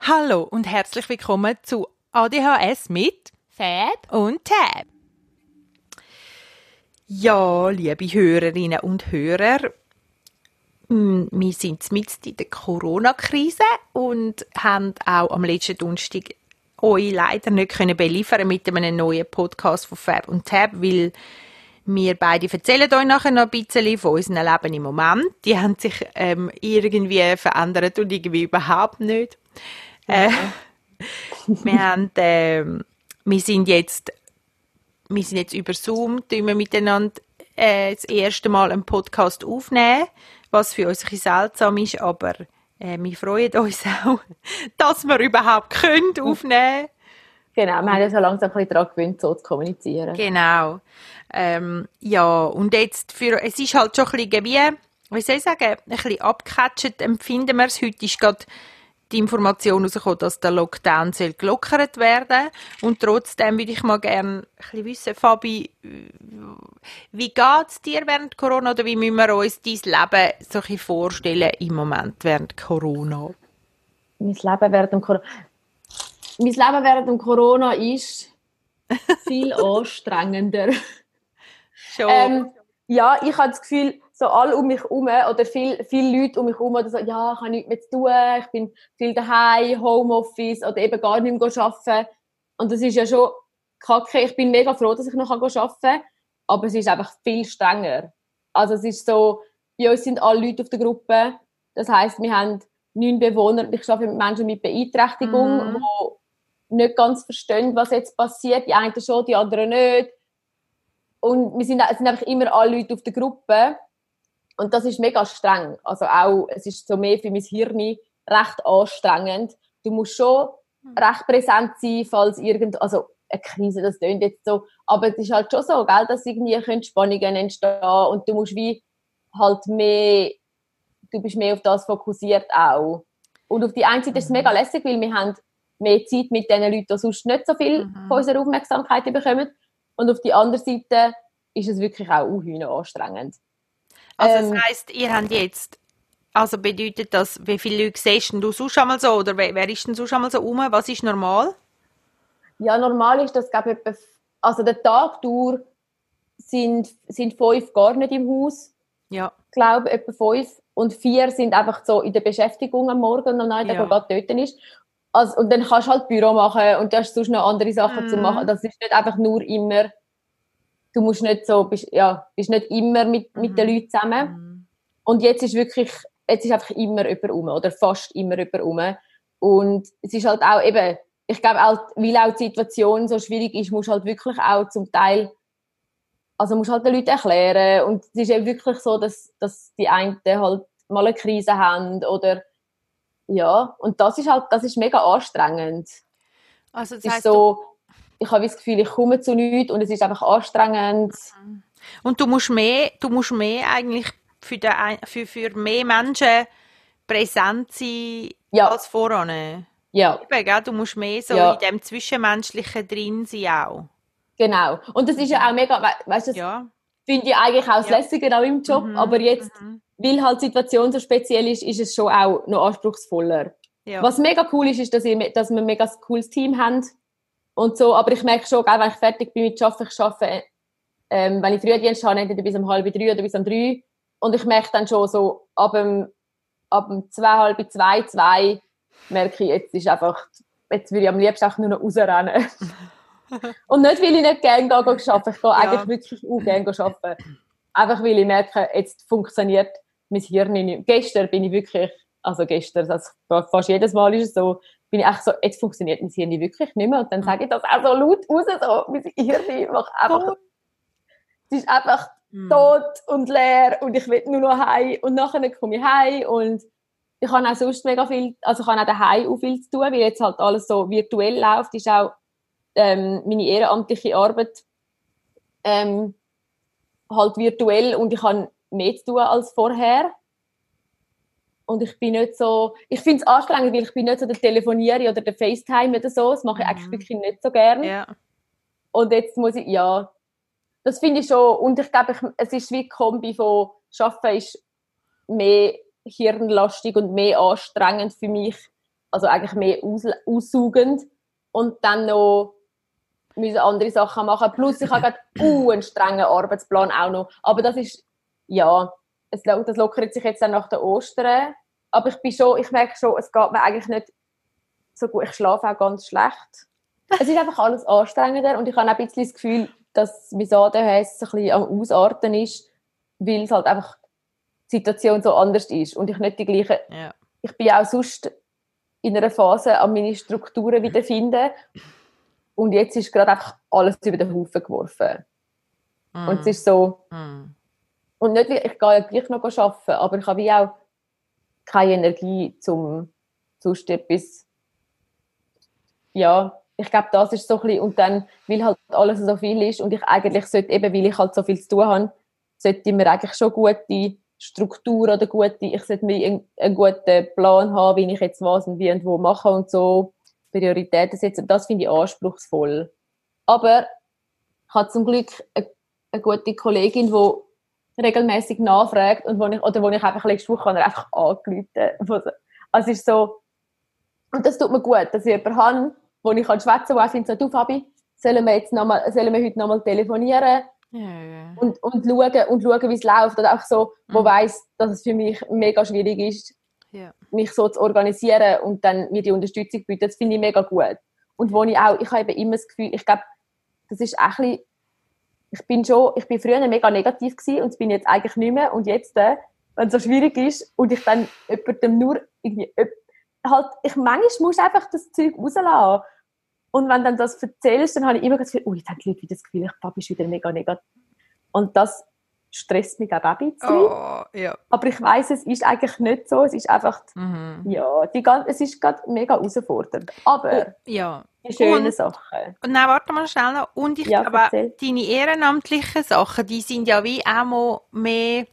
Hallo und herzlich willkommen zu ADHS mit Fad und Tab. Ja, liebe Hörerinnen und Hörer, mm, wir sind mitten in der Corona-Krise und haben auch am letzten Donnerstag euch leider nicht können beliefern mit einem neuen Podcast von Fab und Tab, weil wir beide erzählen euch nachher noch ein bisschen von unserem Leben im Moment. Die haben sich ähm, irgendwie verändert und irgendwie überhaupt nicht. Äh, wir, haben, äh, wir sind jetzt wir sind jetzt über Zoom, wir miteinander äh, das erste Mal einen Podcast aufnehmen, was für uns ein bisschen seltsam ist, aber äh, wir freuen uns auch, dass wir überhaupt können aufnehmen Genau, wir haben ja so langsam ein bisschen daran gewöhnt, so zu kommunizieren. Genau. Ähm, ja, und jetzt, für, es ist halt schon ein bisschen wie, wie soll ich sagen, ein bisschen abgecatcht empfinden wir es. Heute ist gerade die Information herausgekommen, dass der Lockdown soll gelockert werden Und trotzdem würde ich mal gerne ein bisschen wissen, Fabi, wie geht es dir während Corona oder wie müssen wir uns dein Leben so ein vorstellen im Moment während Corona? Mein Leben während dem Corona... Mein Leben während dem Corona ist viel anstrengender. Schon. Ähm, ja, ich habe das Gefühl, so alle um mich herum oder viele viel Leute um mich herum oder so, ja, ich habe nichts mehr zu tun, ich bin viel daheim, Homeoffice oder eben gar nicht mehr arbeiten. Und das ist ja schon kacke. Ich bin mega froh, dass ich noch arbeiten kann, aber es ist einfach viel strenger. Also es ist so, bei uns sind alle Leute auf der Gruppe. Das heißt, wir haben neun Bewohner. Ich arbeite mit Menschen mit Beeinträchtigung, Mhm. die nicht ganz verstehen, was jetzt passiert. Die einen schon, die anderen nicht. Und wir sind, es sind einfach immer alle Leute auf der Gruppe. Und das ist mega streng. Also auch, es ist so mehr für mein Hirn recht anstrengend. Du musst schon recht präsent sein, falls irgend, also eine Krise, das klingt jetzt so, aber es ist halt schon so, gell, dass irgendwie können Spannungen entstehen und du musst wie halt mehr, du bist mehr auf das fokussiert auch. Und auf die einen Seite ist es mega lässig, weil wir haben mehr Zeit mit den Leuten, die sonst nicht so viel Mhm. von unserer Aufmerksamkeit bekommen. Und auf die andere Seite ist es wirklich auch anstrengend. Also Ähm, das heisst, ihr habt jetzt, also bedeutet das, wie viele Leute siehst du sonst einmal so, oder wer, wer ist denn sonst einmal so rum? Was ist normal? Ja, normal ist das, glaube ich, etwa, also der Tag durch sind, sind fünf gar nicht im Haus, Ja. glaube etwa fünf. Und vier sind einfach so in der Beschäftigung am Morgen und am Nachmittag, Ja. der gerade dort ist. Also, und dann kannst du halt Büro machen und du hast sonst noch andere Sachen zu Mhm. machen. Das ist nicht einfach nur immer, du musst nicht so, bist, ja, bist nicht immer mit, mit den Mhm. Leuten zusammen. Mhm. Und jetzt ist wirklich, jetzt ist einfach immer jemand rum oder fast immer jemand rum. Und es ist halt auch eben, ich glaube auch, weil auch die Situation so schwierig ist, musst du halt wirklich auch zum Teil, also musst halt den Leuten erklären. Und es ist eben wirklich so, dass, dass die einen halt mal eine Krise haben oder ja, und das ist halt, das ist mega anstrengend. Also das Es ist so, ich habe das Gefühl, ich komme zu nichts und es ist einfach anstrengend. und du musst mehr, du musst mehr eigentlich für, den, für, für mehr Menschen präsent sein Ja. als voran. Ja. Eben, gell? Du musst mehr so Ja. in dem Zwischenmenschlichen drin sein auch. Genau. Und das ist ja auch mega, we weißt du, das Ja. finde ich eigentlich auch das Ja. Lässige auch im Job, Mhm, aber jetzt, mhm. weil halt die Situation so speziell ist, ist es schon auch noch anspruchsvoller. Ja. Was mega cool ist, ist, dass, ich, dass wir ein mega cooles Team haben und so, aber ich merke schon, gell, wenn ich fertig bin mit Arbeiten, ich arbeite, ähm, wenn ich Frühdienst habe, entweder bis um halb drei oder bis um drei und ich merke dann schon so, ab dem, ab dem zwei, halb zwei, zwei, merke ich, jetzt ist einfach, jetzt würde ich am liebsten auch nur noch rausrennen. und nicht, weil ich nicht gerne gehe, gehe arbeiten, ich gehe eigentlich wirklich auch gerne arbeiten. Einfach, weil ich merke, jetzt funktioniert mein Hirn nicht. Gestern bin ich wirklich, also gestern, also fast jedes Mal ist es so, bin ich echt so, jetzt funktioniert mein Hirn wirklich nicht mehr. Und dann sage ich das auch so laut raus, so, mein Hirn macht einfach, es ist einfach Mhm. tot und leer und ich will nur noch heim. Und nachher komme ich heim und ich habe auch sonst mega viel, also ich habe auch daheim auch viel zu tun, weil jetzt halt alles so virtuell läuft, ist auch ähm, meine ehrenamtliche Arbeit ähm, halt virtuell und ich habe mehr zu tun als vorher. Und ich bin nicht so, ich finde es anstrengend, weil ich bin nicht so der Telefonierer oder der FaceTime oder so, das mache ich eigentlich Mhm. wirklich nicht so gern. Ja. Und jetzt muss ich, ja, das finde ich schon, und ich glaube, ich, es ist wie eine Kombi von Arbeiten ist mehr hirnlastig und mehr anstrengend für mich, also eigentlich mehr aus, aussaugend und dann noch müssen andere Sachen machen. Plus ich habe gerade uh, einen strengen Arbeitsplan auch noch. Aber das ist, ja, es, das lockert sich jetzt dann nach der Ostern. Aber ich bin schon, ich merke schon, es geht mir eigentlich nicht so gut. Ich schlafe auch ganz schlecht. Es ist einfach alles anstrengender und ich habe auch ein bisschen das Gefühl, dass mein ADHS ein bisschen am Ausarten ist, weil es halt einfach die Situation so anders ist und ich nicht die gleiche... Ja. Ich bin auch sonst in einer Phase an meine Strukturen wiederfinden und jetzt ist gerade einfach alles über den Haufen geworfen. Mm. Und es ist so... Mm. Und nicht, ich gehe ja gleich noch arbeiten, aber ich habe wie auch keine Energie, um sonst etwas... Ja, ich glaube, das ist so ein bisschen, und dann, weil halt alles so viel ist und ich eigentlich sollte, eben weil ich halt so viel zu tun habe, sollte mir eigentlich schon gute Struktur oder gute, ich sollte mir einen, einen guten Plan haben, wie ich jetzt was und wie und wo mache und so Prioritäten setzen. Das finde ich anspruchsvoll. Aber ich habe zum Glück eine, eine gute Kollegin, die regelmäßig nachfragt und wo ich, oder wo ich einfach letzte Woche einfach angerufen Also es ist so, und das tut mir gut, dass ich jemanden habe, wo ich schwätzen kann, wo ich finde, so, du Fabi, sollen wir, jetzt noch mal, sollen wir heute nochmal telefonieren? Ja, ja. Und, und schauen, und schauen wie es läuft. Oder auch so, wo mhm. weiss, dass es für mich mega schwierig ist, ja. mich so zu organisieren und dann mir die Unterstützung bieten. Das finde ich mega gut. Und wo ich auch, ich habe eben immer das Gefühl, ich glaube, das ist auch ein bisschen, ich bin schon, ich bin früher mega negativ gewesen und das bin jetzt eigentlich nicht mehr. Und jetzt, äh, wenn es so schwierig ist und ich dann jemandem nur irgendwie, halt, ich manchmal muss einfach das Zeug rauslassen. Und wenn du dann das erzählst, dann habe ich immer das Gefühl, oh, jetzt haben die Leute wieder das Gefühl, ich Papi ist wieder mega negativ. Und das stresst mich auch ein bisschen. Oh, ja. Aber ich weiß, es ist eigentlich nicht so. Es ist einfach, mhm. ja, die, es ist gerade mega herausfordernd. Aber oh, ja. Die schönen Sachen. Und dann warte mal schnell noch. Und ich ja, glaube, erzähl. deine ehrenamtlichen Sachen, die sind ja wie auch mal mehr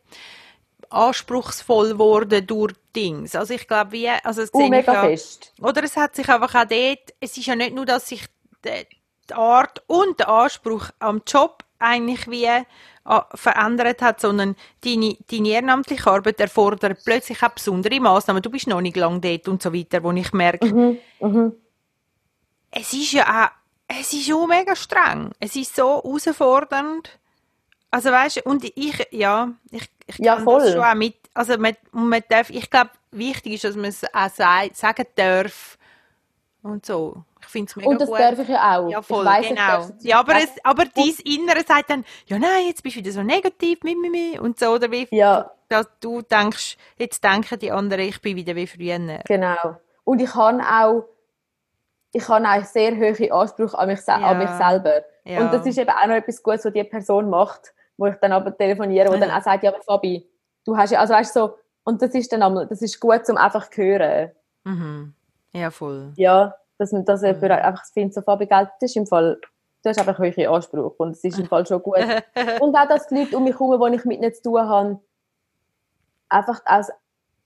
anspruchsvoll geworden durch Dings. Also ich glaube, wie, also es uh, mega ja, fest. Oder es hat sich einfach auch dort, es ist ja nicht nur, dass sich die, die Art und der Anspruch am Job eigentlich wie äh, verändert hat, sondern deine, deine ehrenamtliche Arbeit erfordert plötzlich auch besondere Maßnahmen. Du bist noch nicht lange dort und so weiter, wo ich merke, mhm, mhm. Es ist ja auch, es ist auch mega streng. Es ist so herausfordernd. Also weißt und ich, ja, ich, ich ja, kann voll. das schon auch mit, also man, man darf, ich glaube, wichtig ist, dass man es auch sagen darf und so. Ich finde es mega Und das gut. darf ich ja auch. Ja, voll, weiss, genau. Ja, aber, es, aber dein Innere sagt dann, ja nein, jetzt bist du wieder so negativ, mi, mi, mi, und so, oder wie ja. dass du denkst, jetzt denken die anderen, ich bin wieder wie früher. Genau. Und ich habe auch, ich habe auch sehr hohe Ansprüche an mich, ja. an mich selber. Ja. Und das ist eben auch noch etwas Gutes, was die Person macht, wo ich dann aber telefoniere, wo dann auch sagt, ja, aber Fabi, du hast ja, also weißt so, und das ist dann einmal, das ist gut zum einfach zu hören. Mhm. Ja, voll. Ja, dass man das mhm. einfach findet, so Fabi, Geld, das ist im Fall, du hast einfach wirklich Anspruch und es ist im Fall schon gut. und auch, dass die Leute um mich herum, die ich mit nicht zu tun habe, einfach aus,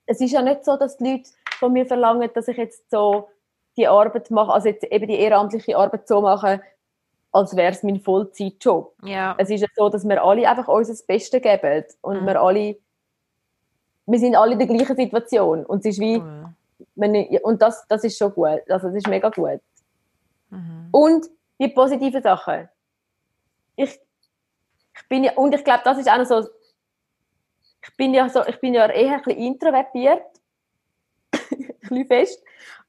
es ist ja nicht so, dass die Leute von mir verlangen, dass ich jetzt so die Arbeit mache, also jetzt eben die ehrenamtliche Arbeit so mache, als wäre es mein Vollzeitjob. Ja. Es ist ja so, dass wir alle einfach uns das Beste geben und mhm. wir alle, wir sind alle in der gleichen Situation und es ist wie, mhm. ich, und das, das ist schon gut, also das ist mega gut. Mhm. Und die positiven Sachen. Ich, ich bin ja, und ich glaube, das ist auch noch so, ich bin ja so, ich bin ja eher ein bisschen introvertiert, ein bisschen fest,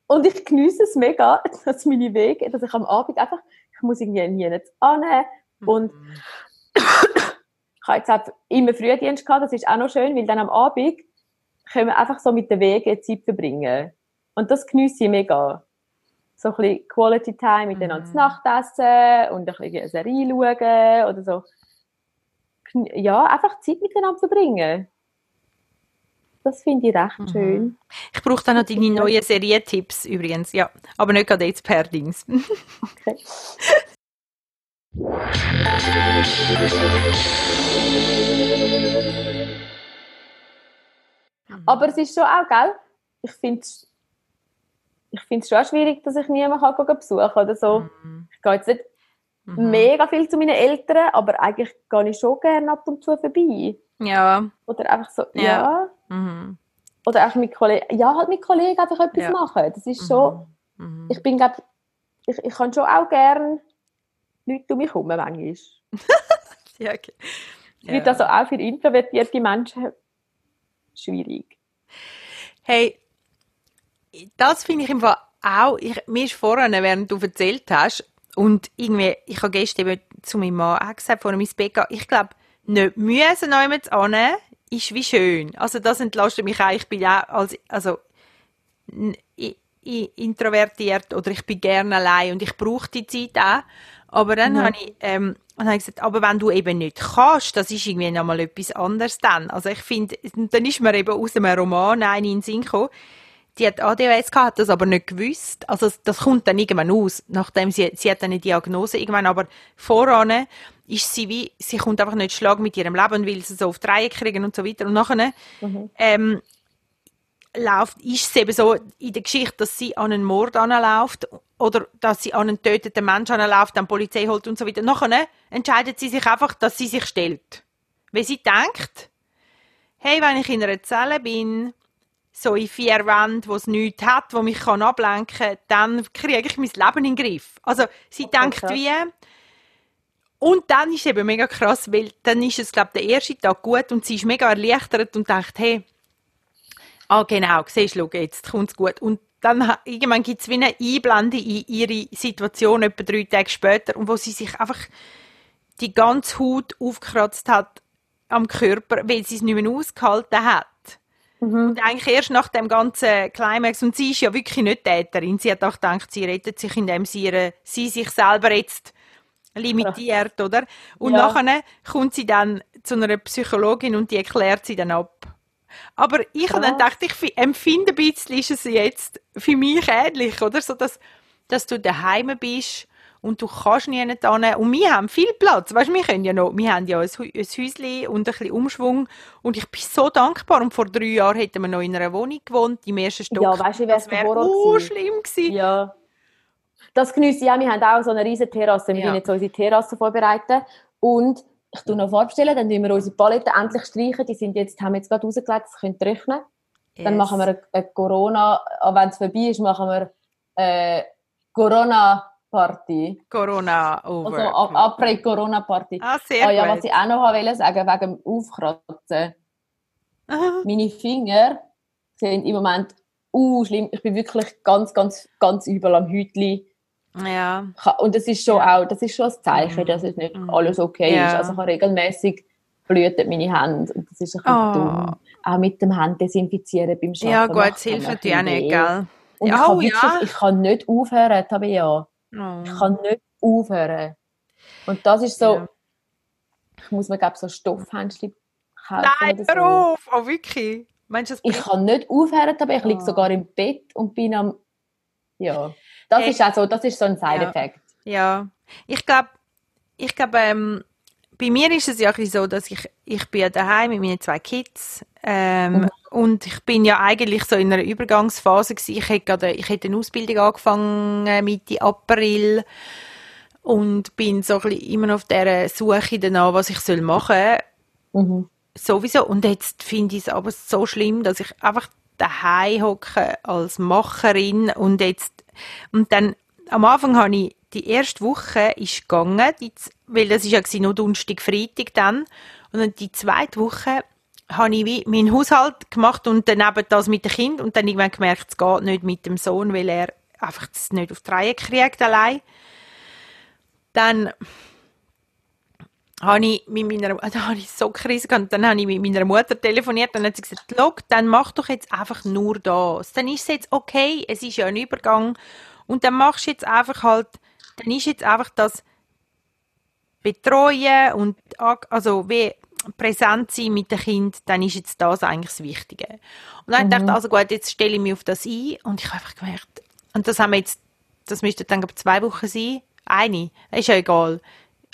und ich genieße es mega, dass meine Wege, dass ich am Abend einfach ich muss irgendwie nie nicht annehmen. Und mhm. ich habe jetzt auch immer Frühdienst gehabt, das ist auch noch schön, weil dann am Abend können wir einfach so mit den Wegen Zeit verbringen. Und das genieße ich mega. So ein bisschen Quality Time miteinander mhm. zu Nachtessen und ein bisschen eine Serie schauen oder so. Ja, einfach Zeit miteinander verbringen. Das finde ich recht mhm. schön. Ich brauche dann noch deine neuen Serientipps übrigens, ja. Aber nicht gerade jetzt per Dings. okay. Aber es ist schon auch, gell? Ich finde es ich schon schwierig, dass ich niemanden kann besuchen kann oder so. Mhm. Ich gehe jetzt nicht mhm. mega viel zu meinen Eltern, aber eigentlich gehe ich schon gerne ab und zu vorbei. Ja. Oder einfach so, ja. ja. Mhm. Oder auch mit Kollegen, ja, halt mit Kollegen einfach etwas ja. machen. Das ist schon, mhm. mhm. ich bin, glaube ich, ich kann schon auch gerne Leute um mich herum manchmal. ja, okay. Ja. Wird also auch für introvertierte Menschen schwierig. Hey, das finde ich im Fall auch, ich, mir ist vorhin, während du erzählt hast, und irgendwie, ich habe gestern eben zu meinem Mann auch gesagt, vor ins Bett gehen, ich glaube, nicht müssen jemand annehmen, ist wie schön. Also das entlastet mich auch. Ich bin auch als, also, introvertiert oder ich bin gerne allein und ich brauche die Zeit auch. Aber dann habe ich, ähm, dann habe ich gesagt, aber wenn du eben nicht kannst, das ist irgendwie nochmal etwas anderes dann. Also ich finde, dann ist mir eben aus einem Roman eine in den Sinn gekommen, die hat ADHS gehabt, hat das aber nicht gewusst. Also das kommt dann irgendwann aus, nachdem sie, sie hat eine Diagnose irgendwann, aber voran ist sie wie, sie kommt einfach nicht schlag mit ihrem Leben, will sie so auf die Reihe kriegen und so weiter. Und nachher, mhm. ähm, läuft, ist es eben so in der Geschichte, dass sie an einen Mord anläuft oder dass sie an einen töteten Menschen anläuft, dann die Polizei holt und so weiter. Nachher entscheidet sie sich einfach, dass sie sich stellt. Weil sie denkt, hey, wenn ich in einer Zelle bin, so in vier Wänden, wo es nichts hat, wo mich kann ablenken kann, dann kriege ich mein Leben in den Griff. Also sie okay, denkt wie... Und dann ist es eben mega krass, weil dann ist es, glaube ich, der erste Tag gut und sie ist mega erleichtert und denkt, hey, ah genau, siehst du, jetzt kommt es gut. Und dann irgendwann gibt es wie eine Einblende in ihre Situation, etwa drei Tage später, und wo sie sich einfach die ganze Haut aufgekratzt hat am Körper, weil sie es nicht mehr ausgehalten hat. Mhm. Und eigentlich erst nach dem ganzen Climax, und sie ist ja wirklich nicht Täterin, sie hat auch gedacht, sie rettet sich, indem sie, ihre, sie sich selber jetzt limitiert, ja. oder? Und ja. nachher kommt sie dann zu einer Psychologin und die erklärt sie dann ab. Aber ich habe dann gedacht, ich empfinde ein bisschen, ist es jetzt für mich ähnlich, oder? So, dass, dass du daheim bist und du kannst nie hin. Und wir haben viel Platz. Weißt, wir, können ja noch, wir haben ja ein, ein Häuschen und ein bisschen Umschwung. Und ich bin so dankbar. Und vor drei Jahren hätten wir noch in einer Wohnung gewohnt, im ersten Stock. Ja, weißt du, das wäre so schlimm gewesen. Ja. Das genieße ich auch. Wir haben auch so eine riesige Terrasse. Wir ja. jetzt unsere Terrasse vorbereiten. Und ich tue noch vorstellen, dann tun wir unsere Paletten endlich streichen. Die sind jetzt, haben wir jetzt gerade rausgelegt, das könnt ihr rechnen. Yes. Dann machen wir eine, Corona, wenn es vorbei ist, machen wir eine Corona Party. Corona over. Also après Corona Party. Ah, sehr ah, ja, gut. was ich auch noch wollte sagen, wegen dem Aufkratzen. Meine Finger sind im Moment uh, schlimm. Ich bin wirklich ganz, ganz, ganz übel am Hütli. Ja. Und das ist schon auch, das ist schon ein Zeichen, mhm. dass es nicht mhm. alles okay ja. ist. Also ich habe regelmäßig blühten meine Hände. Und das ist ein bisschen oh. dumm. Auch mit dem Hand desinfizieren beim Arbeiten. Ja, gut, das hilft dir auch nicht, gell? Und ja, ich, kann oh, wirklich, ja. ich kann nicht aufhören, Tabea. Oh. Ich kann nicht aufhören. Und das ist so, ja. ich muss mir, glaube so Stoffhändchen kaufen. Nein, so. hör auf! Oh, wirklich? Meinst du, ich kann nicht aufhören, aber ich liege oh. sogar im Bett und bin am, ja. Das hey. ist auch so, das ist so ein Side-Effekt. Ja. ja. ich glaube, ich glaube, ähm, bei mir ist es ja so, dass ich, ich bin ja daheim mit meinen zwei Kids ähm, mhm. und ich bin ja eigentlich so in einer Übergangsphase gewesen. Ich hätte gerade, ich hätte eine Ausbildung angefangen Mitte April und bin so ein bisschen immer auf der Suche danach, was ich soll machen soll. Mhm. Sowieso. Und jetzt finde ich es aber so schlimm, dass ich einfach daheim hocke als Macherin und jetzt und dann am Anfang habe ich die erste Woche ist gegangen, die, weil das ist ja nur Donnerstag, Freitag dann. Und dann die zweite Woche habe ich wie meinen Haushalt gemacht und dann das mit dem Kind und dann irgendwann gemerkt, es geht nicht mit dem Sohn, weil er einfach das nicht auf die Reihe kriegt allein. Dann habe ich mit meiner, da habe ich so Krise gehabt, dann habe ich mit meiner Mutter telefoniert, dann hat sie gesagt, Log, dann mach doch jetzt einfach nur das. Dann ist es jetzt okay, es ist ja ein Übergang und dann machst du jetzt einfach halt dann ist jetzt einfach das Betreuen und also wie präsent sein mit dem Kind, dann ist jetzt das eigentlich das Wichtige. Und dann mhm. dachte ich, also gut, jetzt stelle ich mich auf das ein und ich habe einfach gemerkt, und das haben wir jetzt, das müsste dann zwei Wochen sein, eine, ist ja egal,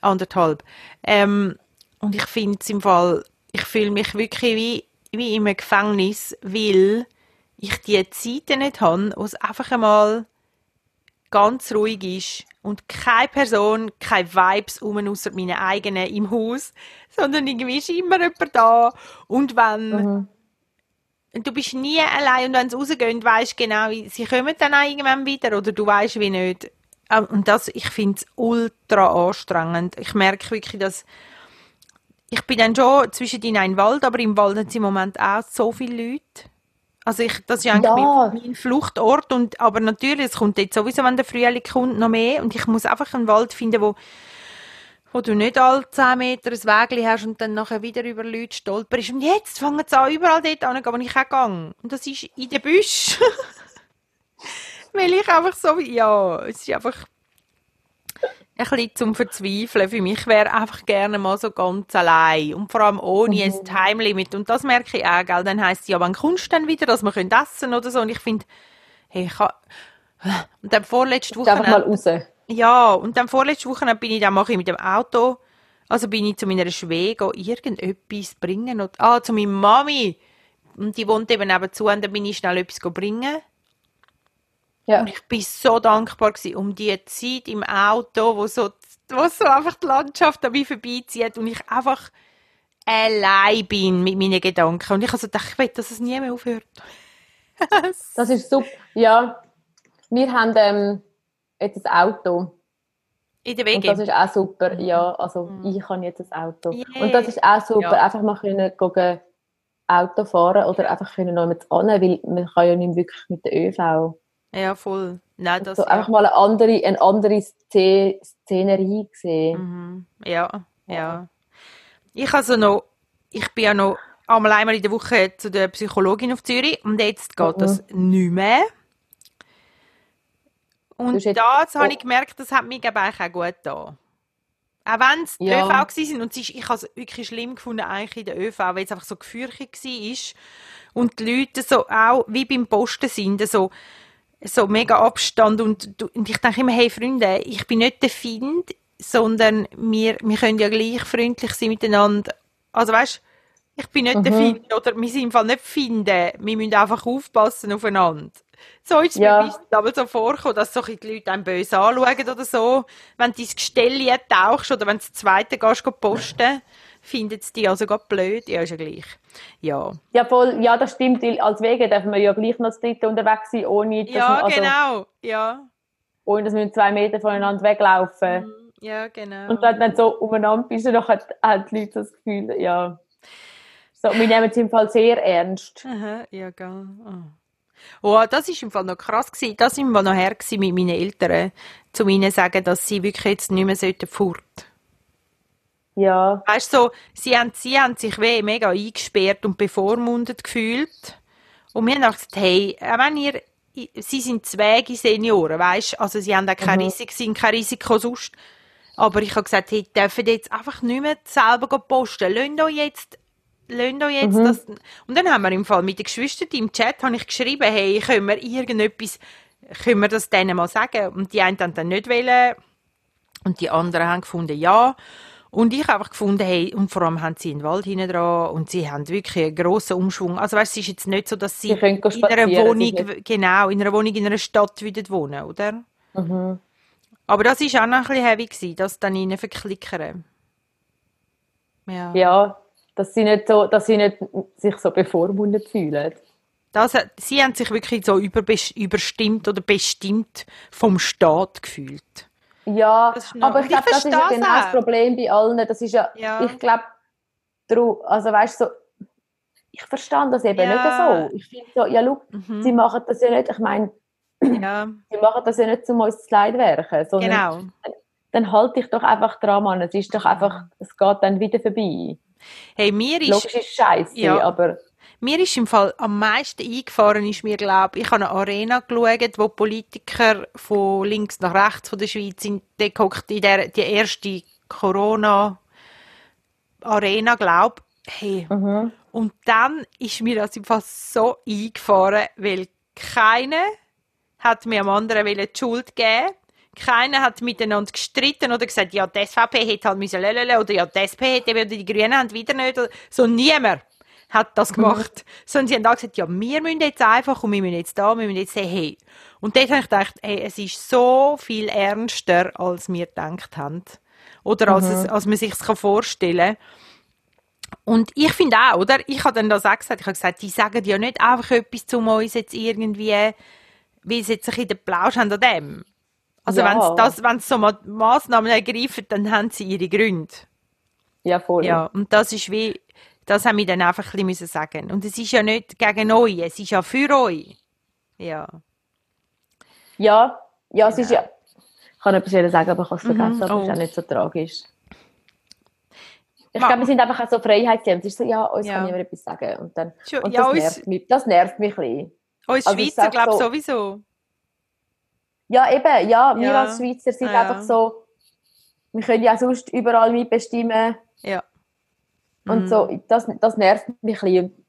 anderthalb. Ähm, und ich finde es im Fall, ich fühle mich wirklich wie, wie einem Gefängnis, weil ich die Zeit nicht habe, wo es einfach einmal ganz ruhig ist und keine Person, keine Vibes um außer meine eigenen im Haus, sondern irgendwie ist immer jemand da. Und wenn mhm. du bist nie allein und wenn sie rausgehen, weißt du genau, sie kommen dann auch irgendwann wieder oder du weißt wie nicht. Ähm, und das, ich finde es ultra anstrengend. Ich merke wirklich, dass ich bin dann schon zwischen in einem Wald, aber im Wald sind im Moment auch so viele Leute. Also ich, das ist eigentlich ja. mein, mein Fluchtort und, aber natürlich, es kommt jetzt sowieso, wenn der Frühling kommt, noch mehr und ich muss einfach einen Wald finden, wo, wo du nicht alle 10 Meter ein Weg hast und dann nachher wieder über Leute stolperst und jetzt fangen sie an, überall dort an, wo ich auch gehe. Und das ist in den Büsch. Weil ich einfach so, ja, es ist einfach ein bisschen zum Verzweifeln. Für mich wäre einfach gerne mal so ganz allein und vor allem ohne mhm. ein Timelimit. Und das merke ich auch, gell? Dann heisst es ja, wann kommst du denn wieder, dass wir können essen oder so. Und ich finde, hey, ich kann... Und dann vorletzte Woche... Einfach mal raus. Ja, und dann vorletzte Woche bin ich dann mache ich mit dem Auto, also bin ich zu meiner Schwäge irgendetwas bringen. Und, ah, zu meiner Mami. Und die wohnt eben nebenzu und dann bin ich schnell etwas bringen. Ja. Und ich bin so dankbar um die Zeit im Auto, wo so, wo so einfach die Landschaft an mir vorbeizieht und ich einfach allein bin mit meinen Gedanken. Und ich also dachte, ich will, dass es nie mehr aufhört. das ist super. Ja, wir haben ähm, jetzt ein Auto. In der WG? Und das ist auch super. Ja, also mhm. ich habe jetzt ein Auto. Yeah. Und das ist auch super. Ja. Einfach mal können gehen, Auto fahren oder einfach können noch mit an, weil man kann ja nicht wirklich mit der ÖV ja, voll. Nein, das, so ja. einfach mal eine andere, eine andere Szenerie gesehen. Mhm. Ja, ja. Ich also noch, ich bin ja noch einmal einmal in der Woche zu der Psychologin auf Zürich und jetzt geht mhm. das nicht mehr. Und das habe ich gemerkt, das hat mich eigentlich auch gut da. Auch wenn es ja. ÖV waren und ich habe es wirklich schlimm gefunden, eigentlich in der ÖV, weil es einfach so gefürchtig war. Und die Leute so auch, wie beim Posten sind, so, so mega Abstand und, und ich denke immer, hey Freunde, ich bin nicht der Find, sondern wir, wir können ja gleich freundlich sein miteinander. Also weißt, ich bin nicht mhm. der Find oder wir sind im Fall nicht finden, wir müssen einfach aufpassen aufeinander. So ist es ja. mir aber so vorgekommen, dass so die Leute einen böse anschauen oder so, wenn du ins Gestell tauchst oder wenn du das zweite gehst, posten findet es die also gerade blöd? Ja, ist ja gleich. Ja. Ja, voll, ja, das stimmt. Als Wege dürfen wir ja gleich noch das dritte unterwegs sein, ohne dass ja, wir, also, genau, ja. Ohne dass wir zwei Meter voneinander weglaufen. Mhm, ja, genau. Und wenn du dann so umeinander bist, dann hat, hat die Leute das Gefühl, ja. So, wir nehmen es im Fall sehr ernst. Aha, ja, geil. Oh. oh. das war im Fall noch krass gewesen. Das sind wir noch her mit meinen Eltern, zu ihnen sagen, dass sie wirklich jetzt nicht mehr fort sollten. Ja. Weißt so, sie, haben, sie haben sich wie mega eingesperrt und bevormundet gefühlt. Und wir haben gesagt, hey, wenn ihr, sie sind zwei Senioren, weißt also sie haben auch kein mhm. Risiko, sind kein Risiko sonst. Aber ich habe gesagt, hey, dürfen jetzt einfach nicht mehr selber posten. Lasst euch jetzt, lasst euch jetzt mhm. das. Und dann haben wir im Fall mit den Geschwistern im Chat habe ich geschrieben, hey, können wir irgendetwas, können wir das denen mal sagen? Und die einen haben dann nicht wollen. Und die anderen haben gefunden, ja. Und ich habe einfach gefunden, hey, und vor allem haben sie einen Wald hinten dran und sie haben wirklich einen grossen Umschwung. Also weißt, es ist jetzt nicht so, dass sie, sie in einer Wohnung, genau, in einer Wohnung in einer Stadt würden wohnen, oder? Mhm. Aber das war auch noch ein bisschen heavy gewesen, das dann ihnen verklickern. Ja. ja, dass sie nicht so, dass sie nicht sich so bevormundet fühlen. Das, sie haben sich wirklich so überstimmt oder bestimmt vom Staat gefühlt. Ja, aber ich glaube, das ist ja genau das Problem bei allen. Das ist ja, ja. ich glaube, also weißt du, so, ich verstehe das eben ja. nicht so. Ich finde so, ja, schau, mhm. sie machen das ja nicht, ich meine, ja. sie machen das ja nicht zum uns zu Leid werken, sondern genau. dann, dann halte ich doch einfach dran, Mann. Es ist doch einfach, es geht dann wieder vorbei. Hey, mir ist... Logisch ist scheiße, ja. aber... Mir ist im Fall am meisten eingefahren, ist mir, glaube ich, habe eine Arena geschaut, wo Politiker von links nach rechts von der Schweiz sind, die in der, die erste Corona-Arena, glaube hey. Mhm. Und dann ist mir das im Fall so eingefahren, weil keiner hat mir am anderen die Schuld gegeben. Keiner hat miteinander gestritten oder gesagt, ja, die SVP hätte halt müssen oder ja, die SP hätte, oder die Grünen haben wieder nicht. So niemand hat das gemacht. Sondern sie haben da gesagt, ja, wir müssen jetzt einfach und wir müssen jetzt da, wir müssen jetzt hey. Und dort habe ich gedacht, hey, es ist so viel ernster, als wir gedacht haben. Oder als, es, als man sich es vorstellen kann. Und ich finde auch, oder? Ich habe dann das auch gesagt, ich habe gesagt, die sagen ja nicht einfach etwas, um uns jetzt irgendwie, wie sie jetzt ein bisschen den Plausch haben an dem. Also Ja. wenn sie so Ma- Massnahmen ergreifen, dann haben sie ihre Gründe. Ja, voll. Ja, und das ist wie, das haben wir dann einfach ein bisschen sagen. Und es ist ja nicht gegen euch, es ist ja für euch. Ja. Ja, ja, es ist ja. Ich kann etwas sagen, aber ich habe es vergessen, Mhm, aber es oh. ist auch nicht so tragisch. Ich glaube, wir sind einfach auch so Freiheitsthemen. Es ist so, ja, uns Ja. kann niemand etwas sagen. Und, dann, und ja, das, uns- nervt mich, das nervt mich ein bisschen. Uns Also Schweizer, glaube ich, so- sowieso. Ja, eben, ja, wir Ja. als Schweizer sind Ja. einfach so, wir können ja sonst überall mitbestimmen Ja. Und Mhm. so, das, das nervt mich ein bisschen.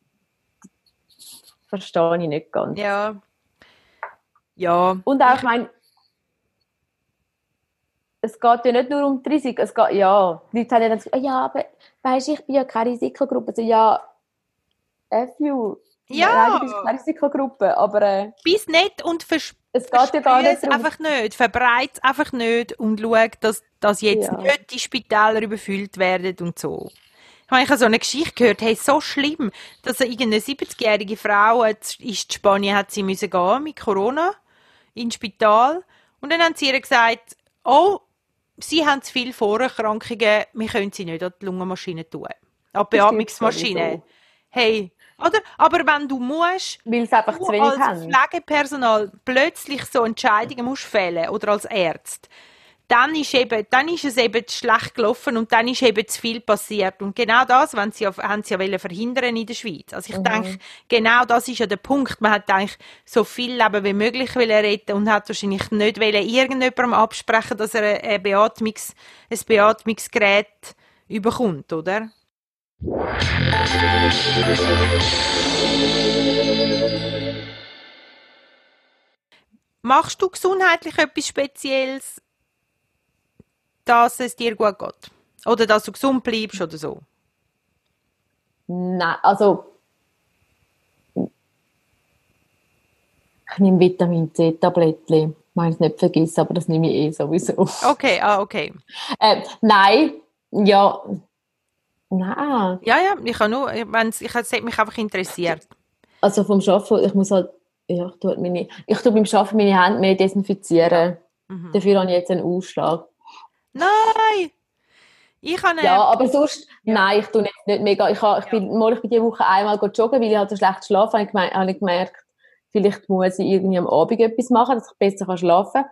Verstehe ich nicht ganz. Ja. Ja. Und auch, ich meine, es geht ja nicht nur um die Risiken, es geht, ja, die Leute haben ja dann gesagt, ja, aber weisst, ich bin ja keine Risikogruppe. Also, ja, F you. Ja. Nein, du bist keine Risikogruppe, aber äh, Bis nicht und vers es geht ja gar nicht darum. einfach nicht, verbreite es einfach nicht und schau, dass, dass jetzt Ja. nicht die Spitäler überfüllt werden und so. Ich habe so eine Geschichte gehört, hey, so schlimm, dass eine irgendeine 70-jährige Frau in Spanien hat sie müssen gehen mit Corona ins Spital und dann haben sie ihr gesagt, oh, sie haben zu viele Vorerkrankungen, wir können sie nicht an die Lungenmaschine tun. An die Beatmungsmaschine. Hey, oder? Aber wenn du musst, Weil sie einfach du zu wenig als haben. Pflegepersonal plötzlich so Entscheidungen musst fällen oder als Arzt, dann ist, eben, dann ist es eben schlecht gelaufen und dann ist eben zu viel passiert. Und genau das wenn sie ja, haben sie ja wollen verhindern in der Schweiz. Also ich Mhm. denke, genau das ist ja der Punkt. Man hat eigentlich so viel Leben wie möglich wollen retten und hat wahrscheinlich nicht wollen irgendjemandem absprechen, dass er ein, Beatmungs, ein Beatmungsgerät überkommt, oder? Machst du gesundheitlich etwas Spezielles, dass es dir gut geht? Oder dass du gesund bleibst oder so? Nein, also ich nehme Vitamin C-Tablettchen. Ich meine es nicht vergessen, aber das nehme ich eh sowieso. Okay, ah, okay. Äh, nein, ja, nein. Ja, ja, ich habe nur, wenn's, ich, es hat mich einfach interessiert. Also vom Arbeiten, ich muss halt, ja, ich tue, halt meine, ich tue beim Arbeiten meine Hände mehr desinfizieren. Mhm. Dafür habe ich jetzt einen Ausschlag. Nein! Ich habe Ja, aber sonst, Ja. nein, ich tue jetzt nicht mega. Ich, habe, ich, bin, mal, ich bin diese Woche einmal joggen, weil ich halt so schlecht schlafen habe. Ich gemerkt, habe ich gemerkt, vielleicht muss ich irgendwie am Abend etwas machen, dass ich besser kann schlafen kann.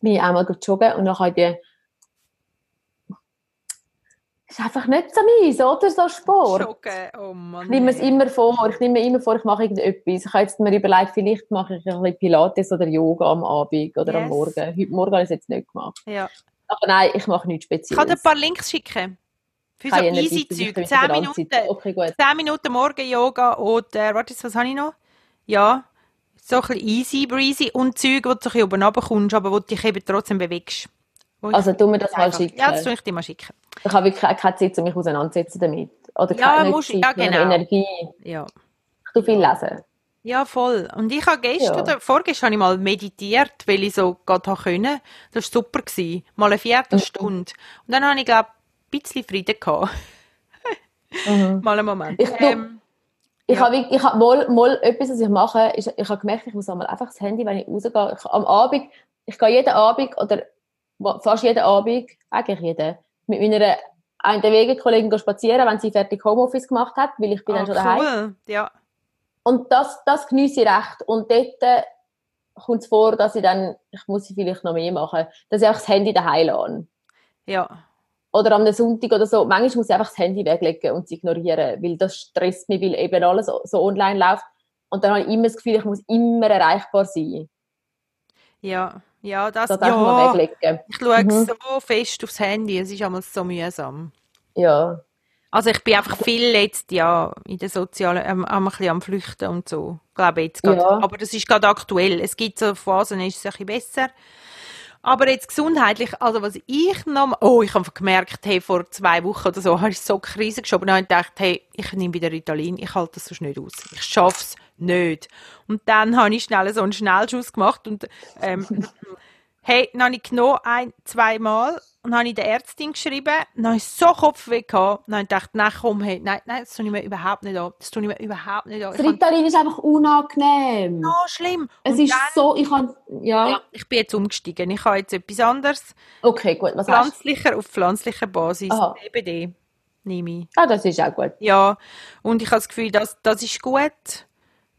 Bin ich einmal joggen und dann habe ich die ist einfach nicht so meins, oder? So Sport. Okay, oh Mann. Ich nehme es immer vor, ich nehme mir immer vor, ich mache irgendetwas. Ich habe jetzt mir überlegt, vielleicht mache ich ein bisschen Pilates oder Yoga am Abend oder am Yes. Morgen. Heute Morgen habe ich es jetzt nicht gemacht. Ja. Aber nein, ich mache nichts Ich kann Spezielles. dir ein paar Links schicken. Für so Keine Energie, easy ich Zeug. bin 10 die ganze Minuten, Okay, gut. 10 Minuten Morgen-Yoga oder, warte, was habe ich noch? Ja, so ein bisschen easy breezy und Zeug, wo du so ein bisschen oben runterkommst, aber wo du dich eben trotzdem bewegst. Also, tu mir das mal Einfach- schicken. Ja, das tue ich dir mal schicken. Ich habe wirklich keine Zeit, um mich auseinanderzusetzen damit. Oder Ja, keine musst- Zeit, ja, genau. Energie. Ja. Ich tue viel lesen. Ja, voll. Und ich habe gestern Ja. oder vorgestern habe ich mal meditiert, weil ich so gerade habe können. Das war super. Gewesen. Mal eine Mhm. Viertelstunde. Und dann habe ich, glaube ich, ein bisschen Frieden gehabt. mal einen Moment. Ich ähm, Ich Ja. habe, ich habe mal, mal etwas, was ich mache, ist, ich habe gemerkt, ich muss einmal einfach das Handy, wenn ich rausgehe. Ich, am Abend, ich gehe jeden Abend oder fast jeden Abend, eigentlich jeden, mit meiner einen der Wegekollegin spazieren, wenn sie fertig Homeoffice gemacht hat, weil ich bin dann ah, schon daheim. cool. Ja. Und das, das genieße ich recht. Und dort äh, kommt es vor, dass ich dann, ich muss vielleicht noch mehr machen, dass ich einfach das Handy daheim lasse. Ja. Oder am Sonntag oder so. Manchmal muss ich einfach das Handy weglegen und es ignorieren, weil das stresst mich, weil eben alles so, online läuft. Und dann habe ich immer das Gefühl, ich muss immer erreichbar sein. Ja. Ja, das, Das ja. Ich schaue Mhm. so fest aufs Handy. Es ist einmal so mühsam. Ja. Also ich bin einfach viel jetzt ja in den sozialen, ähm, ein bisschen am Flüchten und so. Glaube jetzt gerade. Ja. Aber das ist gerade aktuell. Es gibt so Phasen, ist es ein bisschen besser. Aber jetzt gesundheitlich, also was ich noch, oh, ich habe gemerkt, hey, vor zwei Wochen oder so, habe ich so Krise geschoben und habe gedacht, hey, ich nehme wieder Ritalin, ich halte das sonst nicht aus. Ich schaff's nicht. Und dann habe ich schnell so einen Schnellschuss gemacht und, ähm, hey, dann habe ich genommen, ein, zweimal und dann habe ich der Ärztin geschrieben, dann habe ich so Kopfweh gehabt, dann habe ich gedacht, nein, komm, hey, nein, nein, das tue ich mir überhaupt nicht an. Das tue ich mir überhaupt nicht an. Das Ritalin ist einfach unangenehm. So schlimm. Es Und ist dann, so, ich kann, ja. ja, ich bin jetzt umgestiegen. Ich habe jetzt etwas anderes. Okay, gut, was hast Pflanzlicher, auf pflanzlicher Basis. Aha. CBD nehme ich. Ah, das ist auch gut. Ja, und ich habe das Gefühl, das, das ist gut.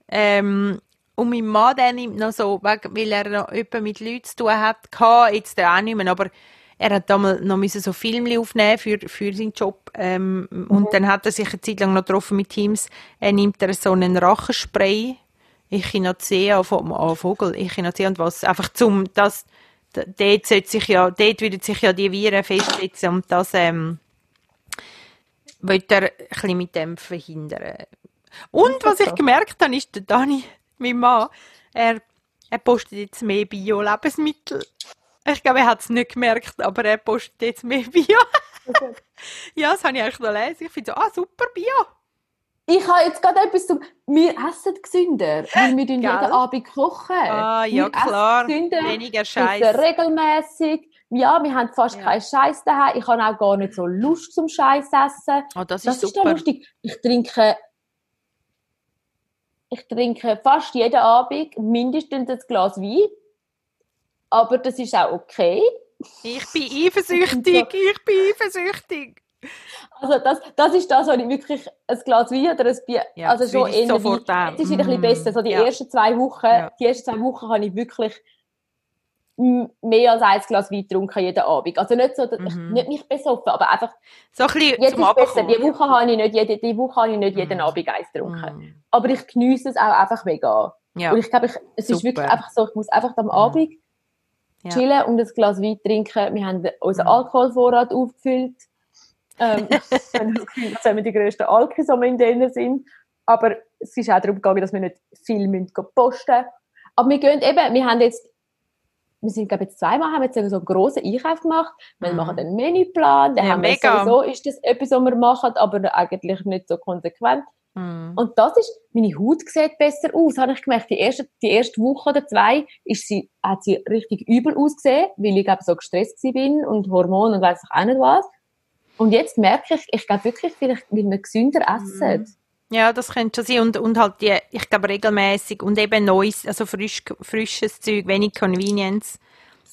Ähm, und mein Mann, der nimmt noch so, weil er noch etwa mit Leuten zu tun hat, kann, jetzt auch nicht mehr, aber er hat damals noch müssen so Filme aufnehmen für, für seinen Job. Ähm, Und dann hat er sich eine Zeit lang noch getroffen mit Teams. Er nimmt er so einen Rachenspray, Echinacea vom an Vogel, Echinacea und was, einfach zum, das, dort sollte sich ja, dort würden sich ja die Viren festsetzen und das, ähm, will er ein bisschen mit dem verhindern. Und was ich gemerkt habe, ist, der Dani, mein Mann, er, er postet jetzt mehr Bio-Lebensmittel. Ich glaube, er hat es nicht gemerkt, aber er postet jetzt mehr Bio. ja, das habe ich eigentlich noch lesen. Ich finde so, ah, super Bio. Ich habe jetzt gerade etwas zum. Wir essen gesünder, weil wir jeden? Abend kochen. Ah, ja, wir klar. Gesünder, Weniger essen Scheiß. regelmäßig. Ja, wir haben fast Ja. keinen Scheiß daheim. Ich habe auch gar nicht so Lust zum Scheiß essen. Oh, das ist Das ist doch super. lustig. Ich trinke, ich trinke fast jeden Abend mindestens ein Glas Wein. Aber das ist auch okay. Ich bin eifersüchtig. Ich bin eifersüchtig. Also das, das ist das, was ich wirklich ein Glas Wein oder ein Bier, Ja, also das schon eher sofort Wein. Jetzt ist wieder ein bisschen Mm, besser. So die ja. ersten zwei Wochen, Ja. die ersten zwei Wochen habe ich wirklich mehr als ein Glas Wein getrunken jeden Abend. Also nicht so, dass ich, Mhm. nicht mich besoffen, aber einfach, So ein bisschen jetzt zum ist besser. Die Woche habe ich nicht, jede, die Woche habe ich nicht jeden Mhm. Abend eins getrunken. Mm. Aber ich genieße es auch einfach mega. Ja, Und ich glaube, ich, es ist Super. wirklich einfach so, ich muss einfach am Abend Ja. chillen und ein Glas Wein trinken. Wir haben unseren Mhm. Alkoholvorrat aufgefüllt. Ähm, das wir die grössten Alkis, die wir in denen sind. Aber es ist auch darum gegangen, dass wir nicht viel müssen posten Aber wir gehen eben, wir haben jetzt, wir sind, glaube ich, jetzt zweimal, haben jetzt so einen grossen Einkauf gemacht. Wir Mhm. machen einen Menüplan, dann Ja, haben wir mega. sowieso, ist das etwas, was wir machen, aber eigentlich nicht so konsequent. Mm. Und das ist, meine Haut sieht besser aus, habe ich gemerkt. Die erste, die erste Woche oder zwei ist sie, hat sie richtig übel ausgesehen, weil ich glaube, so gestresst bin und Hormone und weiß ich auch nicht was. Und jetzt merke ich, ich glaube wirklich, vielleicht, weil wir gesünder essen. Ja, das könnte schon sein. Und, und halt die, ich glaube, regelmäßig und eben neues, also frisch, frisches Zeug, wenig Convenience.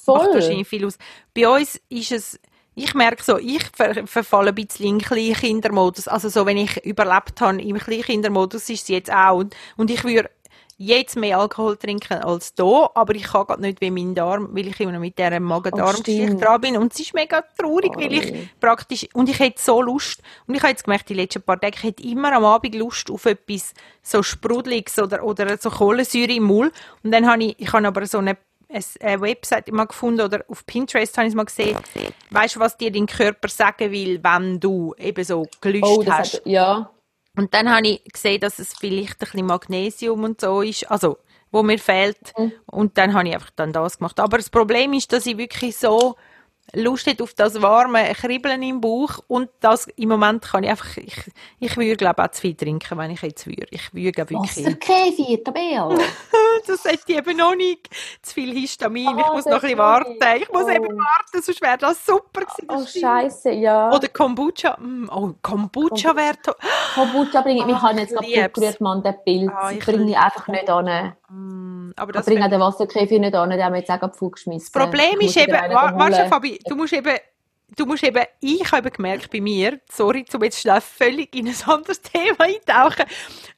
Macht Voll. wahrscheinlich viel aus. Bei uns ist es, ich merke so, ich ver verfalle ein bisschen in Kleinkindermodus. Also so, wenn ich überlebt habe im Kleinkindermodus, ist es jetzt auch. Und, und ich würde jetzt mehr Alkohol trinken als da, aber ich kann gerade nicht wie mein Darm, weil ich immer noch mit dieser Magen-Darm-Geschichte dran bin. Und es ist mega traurig, weil ich praktisch, und ich hätte so Lust, und ich habe jetzt gemerkt, die letzten paar Tage, ich hätte immer am Abend Lust auf etwas so Sprudeliges oder, oder so Kohlensäure im Mund. Und dann habe ich, ich habe aber so eine, eine Website mal gefunden oder auf Pinterest habe ich es mal gesehen. Weißt du, was dir dein Körper sagen will, wenn du eben so gelüstet Oh, hast? hat, ja. Und dann habe ich gesehen, dass es vielleicht ein bisschen Magnesium und so ist, also wo mir fehlt. Mhm. Und dann habe ich einfach dann das gemacht. Aber das Problem ist, dass ich wirklich so Lust hätte auf das warme Kribbeln im Bauch und das im Moment kann ich einfach, ich, ich würde glaube auch zu viel trinken, wenn ich jetzt würde. Ich würde wirklich, Wasserkäfer, Tabelle. das hätte ich eben noch nicht, zu viel Histamin, ich Ah, muss noch ein bisschen warten, ich muss Oh. eben warten, sonst wäre das super gewesen. Oh, das stimmt. Scheiße, ja. Oder Kombucha, mm, oh, Kombucha wäre to- Kombucha bringe ich, wir Ah, haben jetzt gerade ich probiert, Mann, den Pilz. Ah, ich ich bringe ich einfach nicht an. Mm, aber Ich das bringe auch finde den Wasserkäfer nicht an, den haben wir jetzt auch gerade vorgeschmissen. Das Problem Ich ist eben, wieder einen wa- weißt du, holen. Fabi, du musst eben, du musst eben, ich habe gemerkt bei mir, sorry, zum jetzt schnell völlig in ein anderes Thema eintauchen,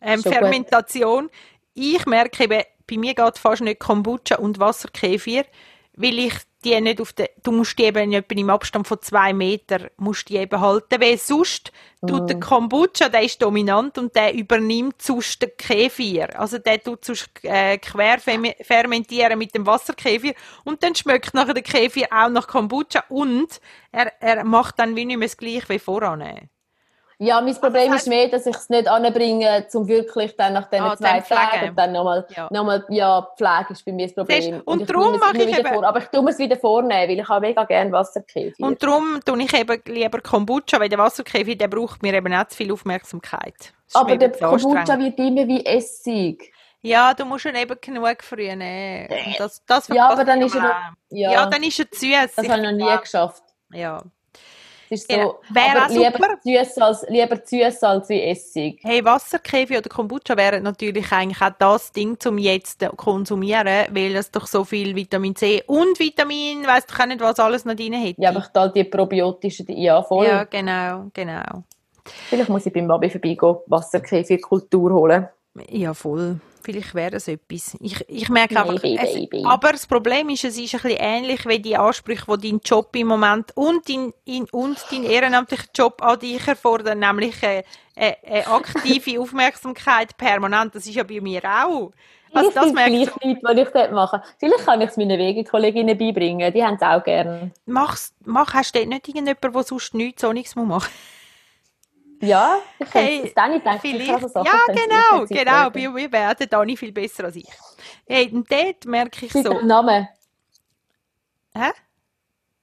ähm, Schon gut. Fermentation. Ich merke eben, bei mir geht fast nicht Kombucha und Wasserkefir, weil ich die nicht auf den, du musst die eben etwa im Abstand von zwei Meter, musst die eben halten, weil sonst tut Mm. der Kombucha, der ist dominant und der übernimmt sonst den Kefir. Also der tut sonst äh, quer fermentieren mit dem Wasserkefir und dann schmeckt nachher der Kefir auch nach Kombucha und er, er macht dann wie nicht mehr das gleiche wie voran. Ja, mein Problem ist mehr, dass ich es nicht anbringe, um wirklich dann nach diesen Ah, zwei. Tagen dann nochmal, Ja. nochmal, ja, Pflege ist bei mir das Problem. Siehst und ich darum mache ich wieder eben- vor. Aber ich tue mir es wieder vornehmen, weil ich habe mega gerne Wasserkäfig. Und darum tue ich eben lieber Kombucha, weil der Wasserkäfer, der braucht mir eben auch zu viel Aufmerksamkeit. Aber der Kombucha wird immer wie Essig. Ja, du musst ihn eben genug früh nehmen. Und das, das Ja, aber dann ist er. Ja, Ja, dann ist er süß. das habe ich noch nie geschafft. Ja. Es ist so, Genau. Wäre aber lieber süß als, lieber süß als wie Essig. Hey, Wasserkäfer oder Kombucha wären natürlich eigentlich auch das Ding zum jetzt konsumieren, weil es doch so viel Vitamin C und Vitamin, weiss doch auch nicht, was alles noch drin hätte. Ja, aber ich da die probiotischen, die- ja, voll. Ja, genau, genau. Vielleicht muss ich beim Babi vorbeigehen, Wasserkäfig-Kultur holen. Ja, voll. Vielleicht wäre es etwas. Ich, ich merke einfach, es, maybe. aber das Problem ist, es ist ein bisschen ähnlich wie die Ansprüche, die dein Job im Moment und dein, in, und dein ehrenamtlicher Job an dich erfordern, nämlich eine, eine, eine aktive Aufmerksamkeit permanent. Das ist ja bei mir auch. Also ich das gleich du, nicht, was ich dort mache. Vielleicht kann ich es meinen Wegekolleginnen beibringen, die haben es auch gerne. machst, mach, hast du dort nicht irgendjemanden, der sonst nichts so nichts machen muss? Ja, ich Hey, es dann nicht denken. Vielleicht. Ja, genau, genau. Mir wäre der Dani viel besser als ich. Hey, und dort merke ich Mit so. dem Namen. Hä?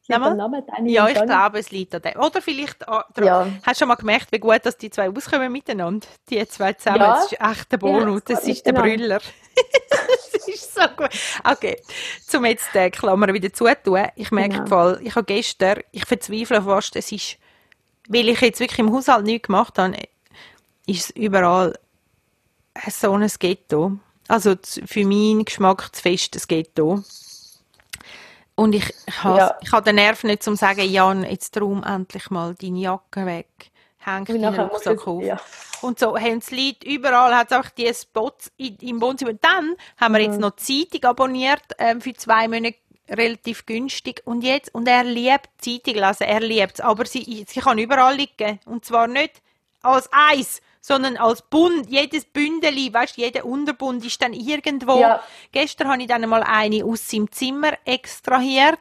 Namen Ja, ich glaube, es liegt an dem. Oder vielleicht. Ja. hast du schon mal gemerkt, wie gut dass die zwei auskommen miteinander? Die zwei zusammen, Ja. das ist echt der Bonus, Ja, das ist der miteinander. Brüller. das ist so gut. Okay, zum jetzt die Klammer wieder zutun. Ich merke Genau. Fall, ich habe gestern, ich verzweifle fast, es ist, weil ich jetzt wirklich im Haushalt nichts gemacht habe, ist es überall so ein Ghetto. Also für meinen Geschmack zu fest ein Ghetto. Und ich, ich, has, Ja. ich habe den Nerv nicht zum sagen, Jan, jetzt räum endlich mal deine Jacke weg. Häng Und deinen Rucksack auf. ja. Und so haben es Leute überall, hat es einfach die Spots im Wohnzimmer. Dann haben wir jetzt noch die Zeitung abonniert, ähm, für zwei Monate relativ günstig. Und jetzt, und er liebt Zeitung lesen, er liebt es. Aber sie, sie kann überall liegen. Und zwar nicht als Eis, sondern als Bund. Jedes Bündeli, weißt du, jeder Unterbund ist dann irgendwo. Ja. Gestern habe ich dann mal eine aus seinem Zimmer extrahiert.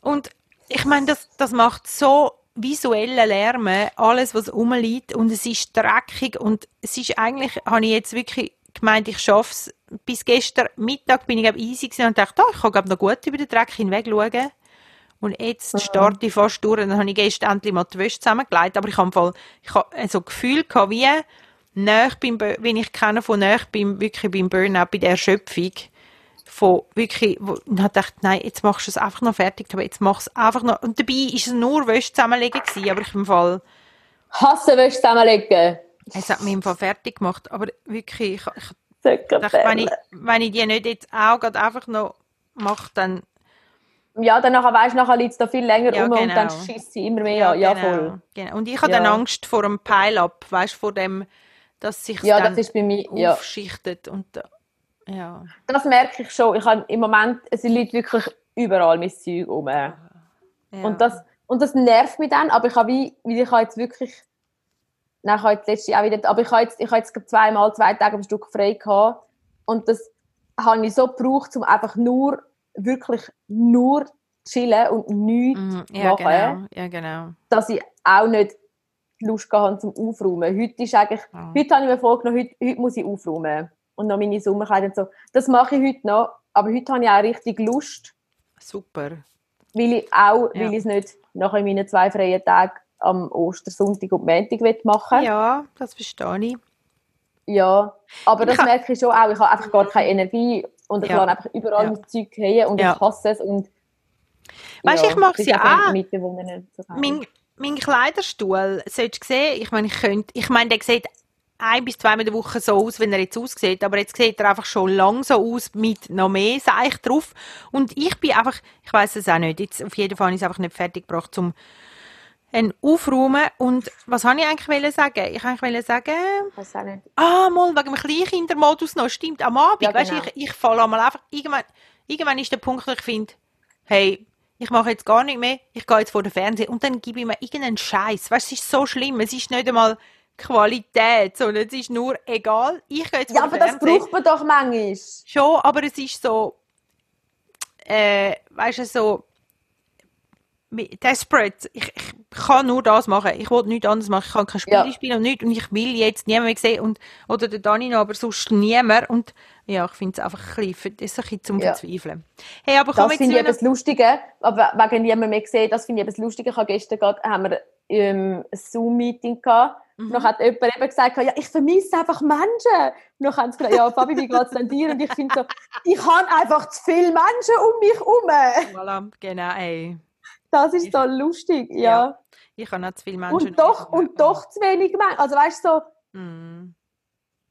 Und ich meine, das, das macht so visuellen Lärm, alles, was rumliegt. Und es ist dreckig. Und es ist eigentlich, habe ich jetzt wirklich gemeint, ich schaffe es. Bis gestern Mittag bin ich glaub, easy gewesen und dachte, oh, ich kann glaub, noch gut über den Dreck hinweg schauen. Und jetzt starte ich fast durch. Dann habe ich gestern endlich mal die Wäsche zusammengelegt. Aber ich habe Fall, ich habe so ein Gefühl gehabt, wie näher beim, wenn ich kenne von näher beim, wirklich beim Burnout, bei der Erschöpfung von wirklich, wo, und habe gedacht, nein, jetzt machst du es einfach noch fertig, aber jetzt machst du es einfach noch, und dabei ist es nur Wäsche zusammenlegen gewesen, aber ich im Fall, Hasse Wäsche zusammenlegen. es hat mich im Fall fertig gemacht, aber wirklich, ich, ich Dachte, wenn ich, wenn ich die nicht jetzt auch gerade einfach noch mache, dann, Ja, dann nachher weisst du, nachher liegt es da viel länger Ja, rum und genau. dann schießt sie immer mehr an. Ja, voll. genau. Und ich habe Ja. dann Angst vor einem Pile-Up, weißt du, vor dem, dass sich Ja, dann das ist bei mir, ja. aufschichtet und, äh, ja. Das merke ich schon. Ich habe im Moment, es liegt wirklich überall mein Zeug rum. ja. Und, das, und das nervt mich dann, aber ich habe wie, wie ich habe jetzt wirklich, ich habe jetzt letztes Jahr auch wieder, aber ich habe jetzt, ich habe jetzt zweimal zwei Tage am Stück frei gehabt und das habe ich so gebraucht, um einfach nur, wirklich nur chillen und nichts zu ja, machen, genau, ja, genau. dass ich auch nicht Lust gehabt zum Aufräumen. Heute ist eigentlich, Ja. heute habe ich mir vorgenommen, heute, heute muss ich aufräumen. Und noch meine Sommerkleider und so. Das mache ich heute noch, aber heute habe ich auch richtig Lust, Super. weil ich auch, Ja. weil ich es nicht nach meinen zwei freien Tagen am Ostersonntag und Montag will machen Ja, das verstehe ich. Ja, aber das Ich merke ich schon auch. Ich habe einfach gar keine Energie und ich Ja. einfach überall Ja. mein Zeug hängen und Ja. ich hasse es. Und, Weißt du, ich mache es ja auch. Mein, mein Kleiderstuhl, solltest du sehen, ich meine, ich könnte, ich meine, der sieht ein bis zweimal in der Woche so aus, wenn er jetzt aussieht, aber jetzt sieht er einfach schon lang so aus mit noch mehr Seich drauf. Und ich bin einfach, ich weiß es auch nicht, jetzt auf jeden Fall ich es einfach nicht fertig gebracht, zum ein Aufräumen. Und was habe ich eigentlich sagen? Ich wollen sagen, Ich weiß auch nicht. Ah, mal wegen dem Kleinkindermodus noch. Stimmt, am Abend, Ja, weißt genau. ich, ich falle einmal einfach, irgendwann, irgendwann ist der Punkt, wo ich finde, hey, ich mache jetzt gar nicht mehr, ich gehe jetzt vor den Fernseher und dann gebe ich mir irgendeinen Scheiß. Weißt du, es ist so schlimm, es ist nicht einmal Qualität, sondern es ist nur egal, ich gehe jetzt Ja, vor aber das braucht man doch manchmal. Schon, aber es ist so, äh, weißt du, so, desperate. Ich, ich kann nur das machen. Ich will nichts anderes machen. Ich kann kein Spiel Ja. spielen und nichts. Und ich will jetzt niemand mehr sehen. Und, oder der Dani noch, aber sonst niemand. Und ja, ich finde es einfach ein bisschen, das ist ein bisschen zum Ja. Verzweifeln. Hey, aber komm Das finde ich etwas Lustige, aber wegen niemand mehr gesehen, das finde ich etwas Lustige. Ich habe gestern gerade, haben wir ähm, ein Zoom-Meeting gehabt. Mhm. Noch hat jemand eben gesagt, ja, ich vermisse einfach Menschen. Dann haben sie gesagt, ja, Fabi, wie geht es denn dir? Und ich finde so, ich habe einfach zu viele Menschen um mich herum. Voilà, genau, ey. Das ist so lustig, ja. Ja. Ich habe nicht zu viele Menschen. Und doch, und doch zu wenig Menschen. Also weißt du, so, Mm.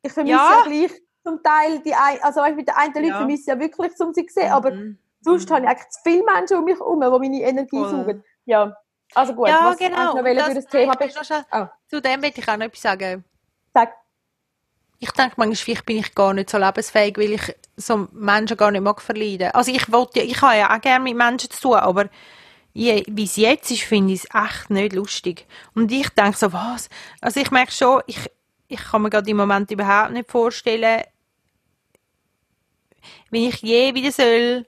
ich vermisse Ja. ja. gleich zum Teil die ein, also weißt, du, mit den einen Leuten Ja. vermisse ich ja wirklich, um sie zu sehen, aber Mhm. sonst Mhm. habe ich eigentlich zu viele Menschen um mich herum, die meine Energie Voll. saugen. Ja, also gut. Ja, was genau. noch wollen für das Thema ich schnell- Ah. Zu dem will ich auch noch etwas sagen. Sag. Ich denke manchmal, vielleicht bin ich gar nicht so lebensfähig, weil ich so Menschen gar nicht mag verleiden. Also ich wollte ja, ich habe ja auch gerne mit Menschen zu tun, aber je, wie es jetzt ist, finde ich es echt nicht lustig. Und ich denke so, was? Also ich merke schon, ich, ich kann mir gerade im Moment überhaupt nicht vorstellen, wenn ich je wieder soll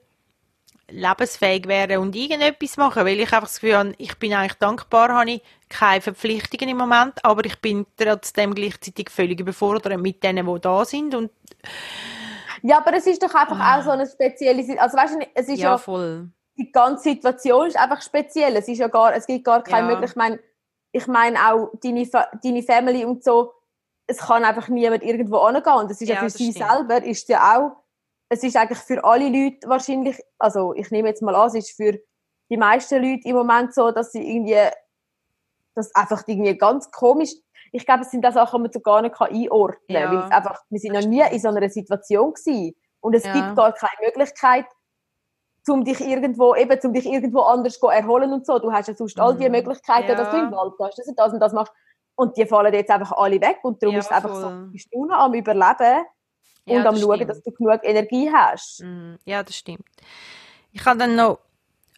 lebensfähig werden und irgendetwas machen, weil ich einfach das Gefühl habe, ich bin eigentlich dankbar, habe ich keine Verpflichtungen im Moment, aber ich bin trotzdem gleichzeitig völlig überfordert mit denen, die da sind und Ja, aber es ist doch einfach auch so eine spezielle Situation. Also weißt du, es ist ja, ja, voll. Die ganze Situation ist einfach speziell. Es ist ja gar, es gibt gar keine Ja. Möglichkeit. Ich meine, ich meine auch deine, deine Family und so. Es kann einfach niemand irgendwo angehen. Und es ist ja, Ja, für sie stimmt. selber ist ja auch. Es ist eigentlich für alle Leute wahrscheinlich. Also ich nehme jetzt mal an, es ist für die meisten Leute im Moment so, dass sie irgendwie, das einfach irgendwie ganz komisch. Ich glaube, es sind das Sachen, die man so gar nicht einordnen kann, Ja, weil es einfach, wir sind noch nie in so einer Situation gewesen. Und es Ja. gibt gar keine Möglichkeit, um dich irgendwo, eben, um dich irgendwo anders zu erholen und so. Du hast ja sonst all die Mhm. Möglichkeiten, Ja. dass du im Wald gehst, dass du das und das machst. Und die fallen jetzt einfach alle weg und darum Ja, ist es einfach so, voll. du bist nur noch am Überleben Ja, und am das Schauen, stimmt. dass du genug Energie hast. Mm, Ja, das stimmt. Ich habe dann noch,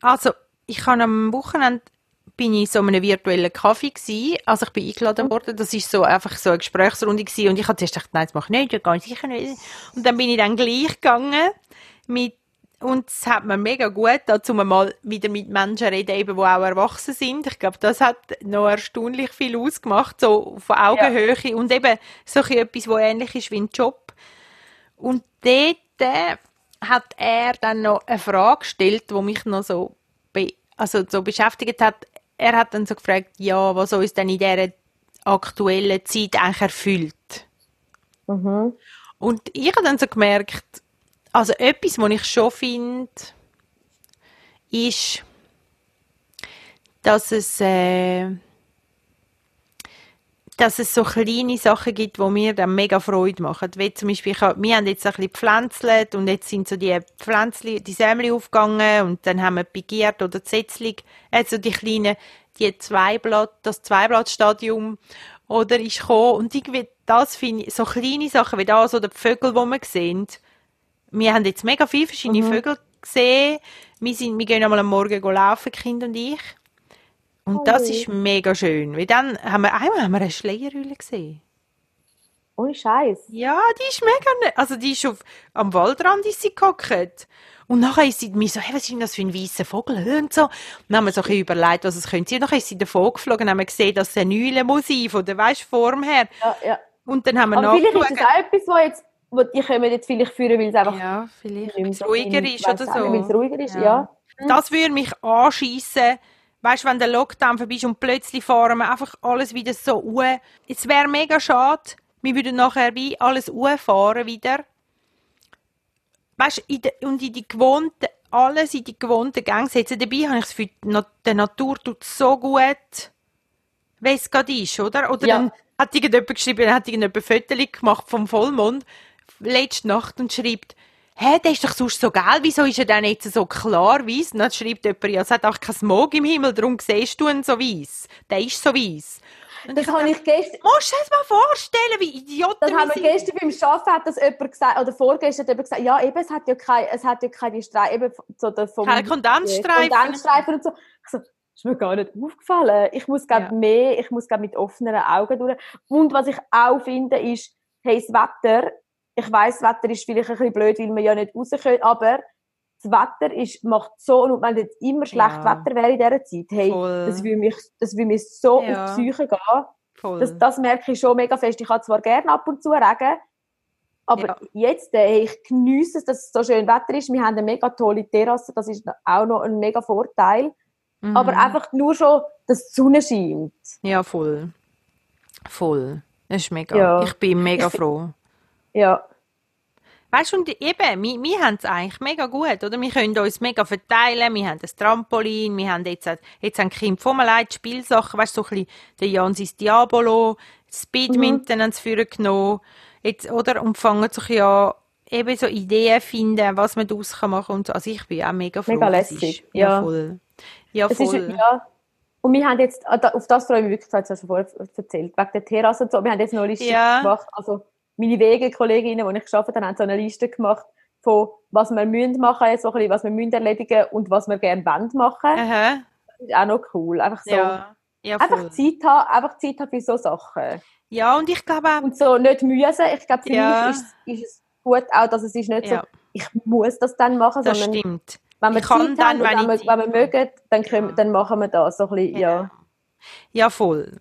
also ich habe am Wochenende bin ich in so einem virtuellen Kaffee gsi, also ich bin eingeladen worden, das ist so einfach so eine Gesprächsrunde gsi und ich habe zuerst gedacht, nein, das mache ich nicht, ja, ganz sicher nicht. Und dann bin ich dann gleich gegangen mit und es hat mir mega gut dazu mal wieder mit Menschen reden, eben, die auch erwachsen sind. Ich glaube, das hat noch erstaunlich viel ausgemacht, so von Augenhöhe und eben so etwas, was ähnlich ist wie ein Job. Und dort äh, hat er dann noch eine Frage gestellt, die mich noch so, also so beschäftigt hat. Er hat dann so gefragt, ja, was uns denn in dieser aktuellen Zeit eigentlich erfüllt. Mhm. Und ich habe dann so gemerkt, also etwas, was ich schon finde, ist, dass es, äh, dass es so kleine Sachen gibt, die mir dann mega Freude machen. Wie zum Beispiel, ich wir haben jetzt ein bisschen gepflänzelt und jetzt sind so die Pflänzli, die Sämli aufgegangen und dann haben wir begiert oder Zetzlig, also die kleinen, die Zweiblatt, das Zweiblattstadium oder ist gekommen und irgendwie das finde ich, so kleine Sachen wie das oder die Vögel, die wir sehen. Wir haben jetzt mega viele verschiedene Vögel gesehen. Wir, sind, wir gehen einmal am Morgen laufen, Kinder und ich. Und Oh das ist mega schön. Weil dann haben wir, einmal haben wir eine Schleierhülle gesehen. Ohne Scheiß. Ja, die ist mega, also die ist auf, am Waldrand ist sie gehockt. Und nachher ist sie mir so, hey, was ist denn das für ein weißer Vogel? Und so. Und dann haben wir so ein bisschen überlegt, was es könnte sein. Nachher ist sie davon geflogen und haben wir gesehen, dass es eine Eule muss sein, von der, weisst, Form her. Ja, ja. Und dann haben wir Aber vielleicht ist nachgeschaut. das auch etwas, wo jetzt, die kommen jetzt vielleicht führen, weil es einfach Ja, vielleicht, nicht so ruhiger viel- ist oder nicht, Weil es so. ruhiger ist, Ja. ja. Das würde mich anschiessen. Weißt du, wenn der Lockdown vorbei ist und plötzlich fahren wir einfach alles wieder so uhr. Es wäre mega schade, wir würden nachher wie alles fahren wieder. Weißt du, in de, und in die gewohnten, alles in die gewohnten Gänge setzen. Dabei habe ich das Gefühl, die Natur tut so gut, wie es gerade ist, oder? Oder Ja. dann hat irgendjemand geschrieben, hat irgendjemand Fotos gemacht vom Vollmond letzte Nacht und schreibt, hä, der ist doch sonst so geil, wieso ist er denn jetzt so klar weiss? Und dann schreibt jemand, ja, es hat auch kein Smog im Himmel, darum siehst du ihn so weiss. Der ist so weiss. Und Das habe ich gestern, Musst du dir das mal vorstellen, wie Idioten das haben wir gestern beim Arbeiten hat das jemand gesagt, oder vorgestern hat jemand gesagt, ja, eben, es hat ja keine, es hat ja keine Streifen, eben so der vom Keine Kondensstreifen. Kondensstreifen und so. Ich so, ist mir gar nicht aufgefallen. Ich muss, glaube Ja. mehr, ich muss, glaube mit offenen Augen durch. Und was ich auch finde, ist, hey, das Wetter, ich weiss, das Wetter ist vielleicht ein bisschen blöd, weil wir ja nicht raus können, aber das Wetter ist, macht so, und wenn jetzt immer schlecht Ja. Wetter wäre in dieser Zeit, hey, Voll. das will mich, das will mich so Ja. auf die Psyche gehen. Voll. Das, das merke ich schon mega fest. Ich habe zwar gerne ab und zu Regen, aber Ja. jetzt, äh, hey, ich genieße es, dass es so schön Wetter ist. Wir haben eine mega tolle Terrasse, das ist auch noch ein mega Vorteil. Mhm. Aber einfach nur schon, dass die Sonne scheint. Ja, voll. Voll. Das ist mega. Ja. Ich bin mega Ich froh. Ja, Weißt du, und eben, wir, wir haben es eigentlich mega gut, oder? Wir können uns mega verteilen, wir haben ein Trampolin, wir haben jetzt, jetzt die Kinder von leid Spielsachen, weißt du, so ein bisschen der Jan sein Diabolo, Speedminton haben sie vorher genommen, jetzt, oder? Und fangen sich ja eben so Ideen finden, was man daraus kann machen und so. Also ich bin auch mega froh. Mega lässig, ist. Ja, ja. voll. Ja, es ist, voll. ja. Und wir haben jetzt, ah, auf das freue ich mich wirklich, das hast du schon vorher erzählt, wegen der Terrasse und so. Wir haben jetzt noch eine Liste Ja. gemacht, also meine Wege-Kolleginnen, die ich gearbeitet habe, haben so eine Liste gemacht von, was wir müssen machen, so ein bisschen, was wir müssen erledigen und was wir gerne wollen machen. Aha. Das ist auch noch cool. Einfach so, Ja. Ja, einfach Zeit haben, einfach Zeit haben für so Sachen. Ja, und ich glaube auch, Und so nicht müssen. Ich glaube, für Ja. mich ist, ist es gut auch, dass es ist nicht Ja. so, ich muss das dann machen, das sondern stimmt. wenn wir Ich kann Zeit dann, haben und wenn wir, wenn wir mögen, dann, können, dann machen wir das. So ein bisschen, ja. Ja, voll.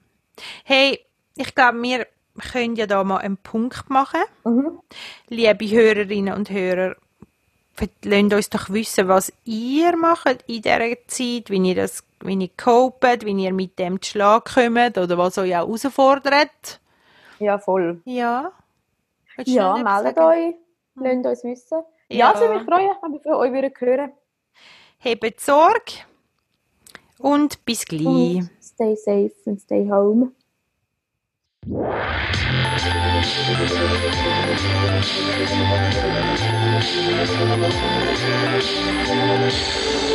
Hey, ich glaube, wir können ja da mal einen Punkt machen. Mhm. Liebe Hörerinnen und Hörer, lasst uns doch wissen, was ihr macht in dieser Zeit, wie ihr das, wie ihr copet, wie ihr mit dem zu Schlag kommt oder was euch auch herausfordert. Ja, voll. Ja. Willst Ja, meldet euch, lasst uns wissen. Ja, Ja. es würde mich freuen, wenn wir von euch würden hören. Habt Sorge und bis gleich. Und stay safe and stay home. Thank you.